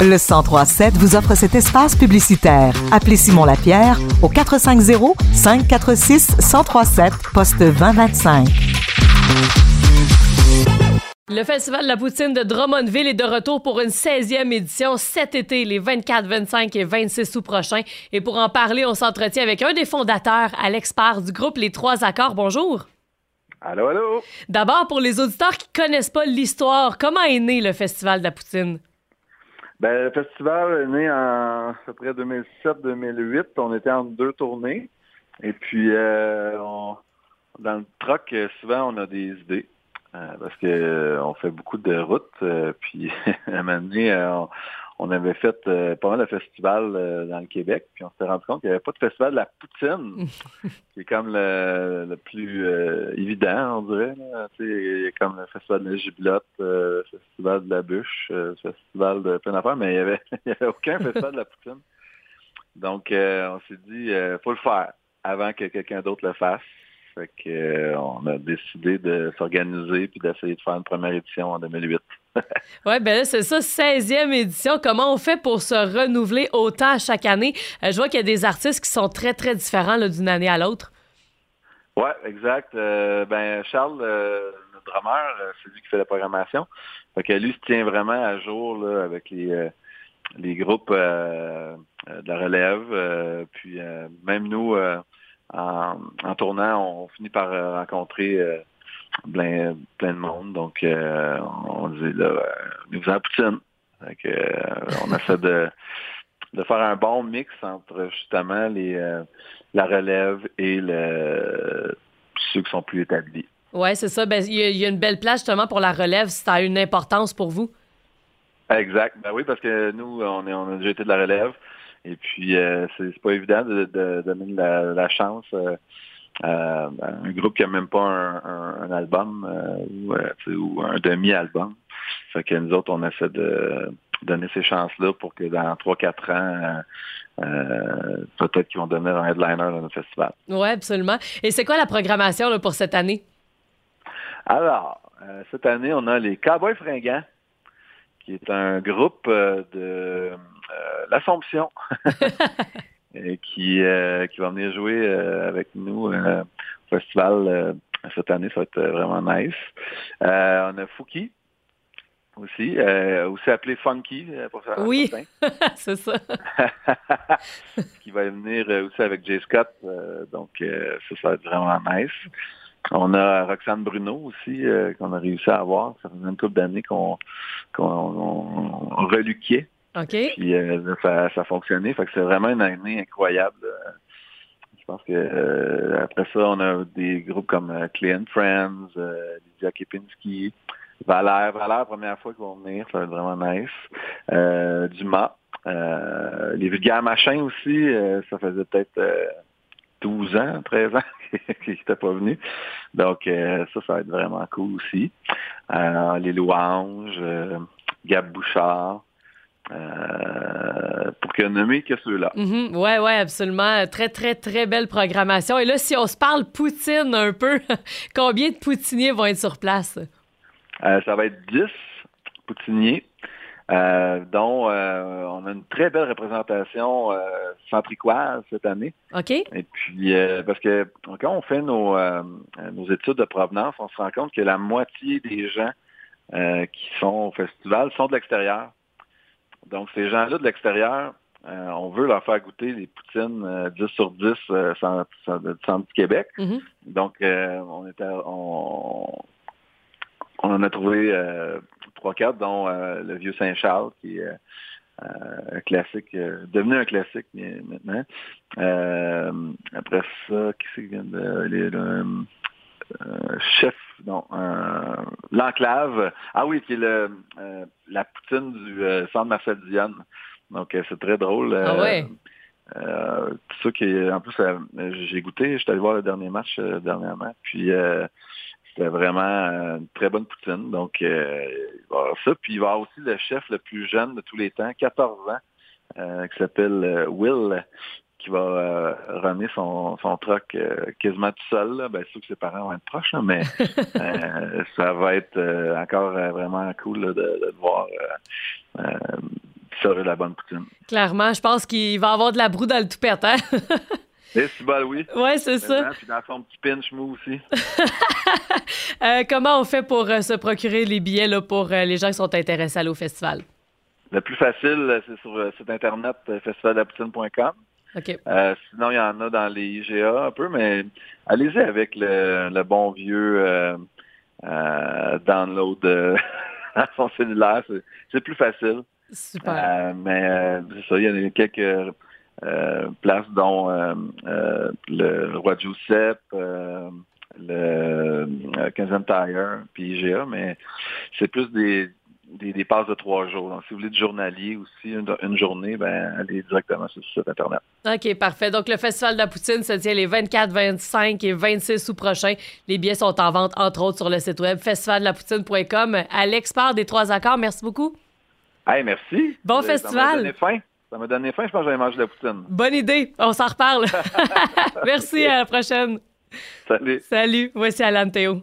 Le 1037 vous offre cet espace publicitaire. Appelez Simon Lapierre au 450 546 1037 poste 2025. Le Festival de la poutine de Drummondville est de retour pour une 16e édition cet été, les 24, 25 et 26 août prochains. Et pour en parler, on s'entretient avec un des fondateurs, Alex Parr du groupe Les Trois Accords. Bonjour. Allô, allô? D'abord, pour les auditeurs qui connaissent pas l'histoire, comment est né le Festival de la poutine? Ben, le festival est né en à peu près 2007-2008. On était en deux tournées. Et puis, euh, on- dans le truck, euh, souvent, on a des idées. Euh, parce que euh, on fait beaucoup de routes. euh, puis, à un moment donné, on, on avait fait euh, pas mal de festivals euh, dans le Québec. Puis, on s'était rendu compte qu'il n'y avait pas de festival de la poutine, qui est comme le, le plus euh, évident, on dirait. là. Il y a comme le festival de la giblotte, euh, le festival de la bûche, le festival de plein d'affaires, mais il n'y avait, avait aucun festival de la poutine. Donc, on s'est dit, faut le faire avant que quelqu'un d'autre le fasse. Fait que, euh, on a décidé de s'organiser puis d'essayer de faire une première édition en 2008. Ouais, ben là, c'est ça, 16e édition. Comment on fait pour se renouveler autant à chaque année? Euh, je vois qu'il y a des artistes qui sont très, très différents d'une année à l'autre. Ouais, exact. Euh, ben Charles, euh, le drummer, c'est lui qui fait la programmation. Fait que lui se tient vraiment à jour là, avec les les groupes de la relève. puis même nous, en, en tournant, on finit par euh, rencontrer euh, plein, plein de monde. Donc euh, on dit là, nous la poutine. Euh, on essaie de de faire un bon mix entre justement les la relève et le ceux qui sont plus établis. Ouais, c'est ça. Ben, il y, a- il y a une belle place justement pour la relève. Ça a une importance pour vous. Exact. Ben oui, parce que nous, on, est, on a déjà été de la relève. Et puis, euh, c'est pas évident de, de donner la, la chance euh, à un groupe qui a même pas un, un- un album euh, ou, euh, ou un demi-album. Fait que nous autres, on essaie de donner ces chances-là pour que dans 3-4 ans, peut-être qu'ils vont devenir un headliner dans notre festival. Oui, absolument. Et c'est quoi la programmation là, pour cette année? Alors, cette année, on a les Cowboys fringants, qui est un groupe de l'Assomption, qui, euh, qui va venir jouer euh, avec nous euh, au festival cette année. Ça va être vraiment nice. On a Fouki aussi, aussi appelé Funky pour faire Oui, c'est ça. qui va venir aussi avec Jay Scott. donc, ça, ça va être vraiment nice. On a Roxane Bruno aussi, euh, qu'on a réussi à avoir. Ça faisait une couple d'années qu'on qu'on on- on reluquait. OK. Puis euh, ça, ça a fonctionné. Fait que c'est vraiment une année incroyable. Euh, Je pense que euh, après ça, on a des groupes comme euh, Friends, euh, Lydia Kepinski, Valère. Valère, première fois qu'ils vont venir, ça va être vraiment nice. Euh, Dumas. Les vulgaires machins aussi, ça faisait peut-être euh, 12 ans, 13 ans qu'ils n'étaient pas venus. Donc euh, ça, ça va être vraiment cool aussi. Euh, les louanges, euh, Gab Bouchard. Euh, pour que nommer que ceux-là. Mhm. Ouais, ouais, absolument. Très, très, très belle programmation. Et là, si on se parle poutine un peu, combien de poutiniers vont être sur place? Euh, ça va être 10 poutiniers, euh, dont on a une très belle représentation centricoise cette année. OK? Et puis, parce que quand on fait nos, nos études de provenance, on se rend compte que la moitié des gens qui sont au festival sont de l'extérieur. Donc, ces gens-là de l'extérieur, euh, on veut leur faire goûter les poutines euh, 10 sur 10 euh, centre, centre- centre du Québec. Mhm. Donc, euh, on, était, on, on en a trouvé euh, trois, quatre, dont euh, le vieux Saint-Charles, qui est euh, un classique, euh, devenu un classique mais- maintenant. Euh, après ça, qui c'est euh, chef, non, euh, l'enclave. Ah oui, qui est le euh, la poutine du euh, centre Marcel Dionne. Donc euh, c'est très drôle. Ah Euh, ouais? euh, tout ça qui est- en plus euh, j'ai goûté, j'étais allé voir le dernier match euh, dernièrement, puis euh, c'était vraiment une très bonne poutine. Donc euh, il va avoir ça, puis il va y avoir aussi le chef le plus jeune de tous les temps, 14 ans, euh, qui s'appelle Will, qui va euh, runner son, son truck euh, quasiment tout seul. Là. Ben, sûr que ses parents vont être proches, là, mais euh, ça va être euh, encore vraiment cool là, de, de voir serait la bonne poutine. Clairement, je pense qu'il va avoir de la broue dans le toupette, hein? Et c'est bon, oui. Oui, c'est ça. Puis dans son petit pinch mou aussi. Comment on fait pour se procurer les billets là, pour les gens qui sont intéressés à aller au festival? Le plus facile, c'est sur le site internet festivaldapoutine.com. OK. sinon, il y en a dans les IGA un peu, mais allez-y avec le, bon vieux download à son cellulaire. C'est plus facile. Super. mais c'est ça, il y a quelques euh, place dont euh, euh, le Roi Giuseppe, le Kensington Tire, puis IGA, mais c'est plus des, des, passes de trois jours. Donc, si vous voulez du journalier aussi, une, journée, ben, allez directement sur le site Internet. OK, parfait. Donc, le Festival de la Poutine se tient les 24, 25 et 26 août prochains. Les billets sont en vente, entre autres, sur le site web festivaldelapoutine.com. Alex Part des Trois Accords, merci beaucoup. Hey, merci. Bon festival. Ça m'a donné faim, je pense que j'allais manger de la poutine. Bonne idée, on s'en reparle. Merci, à la prochaine. Salut. Salut, voici Alan Théo.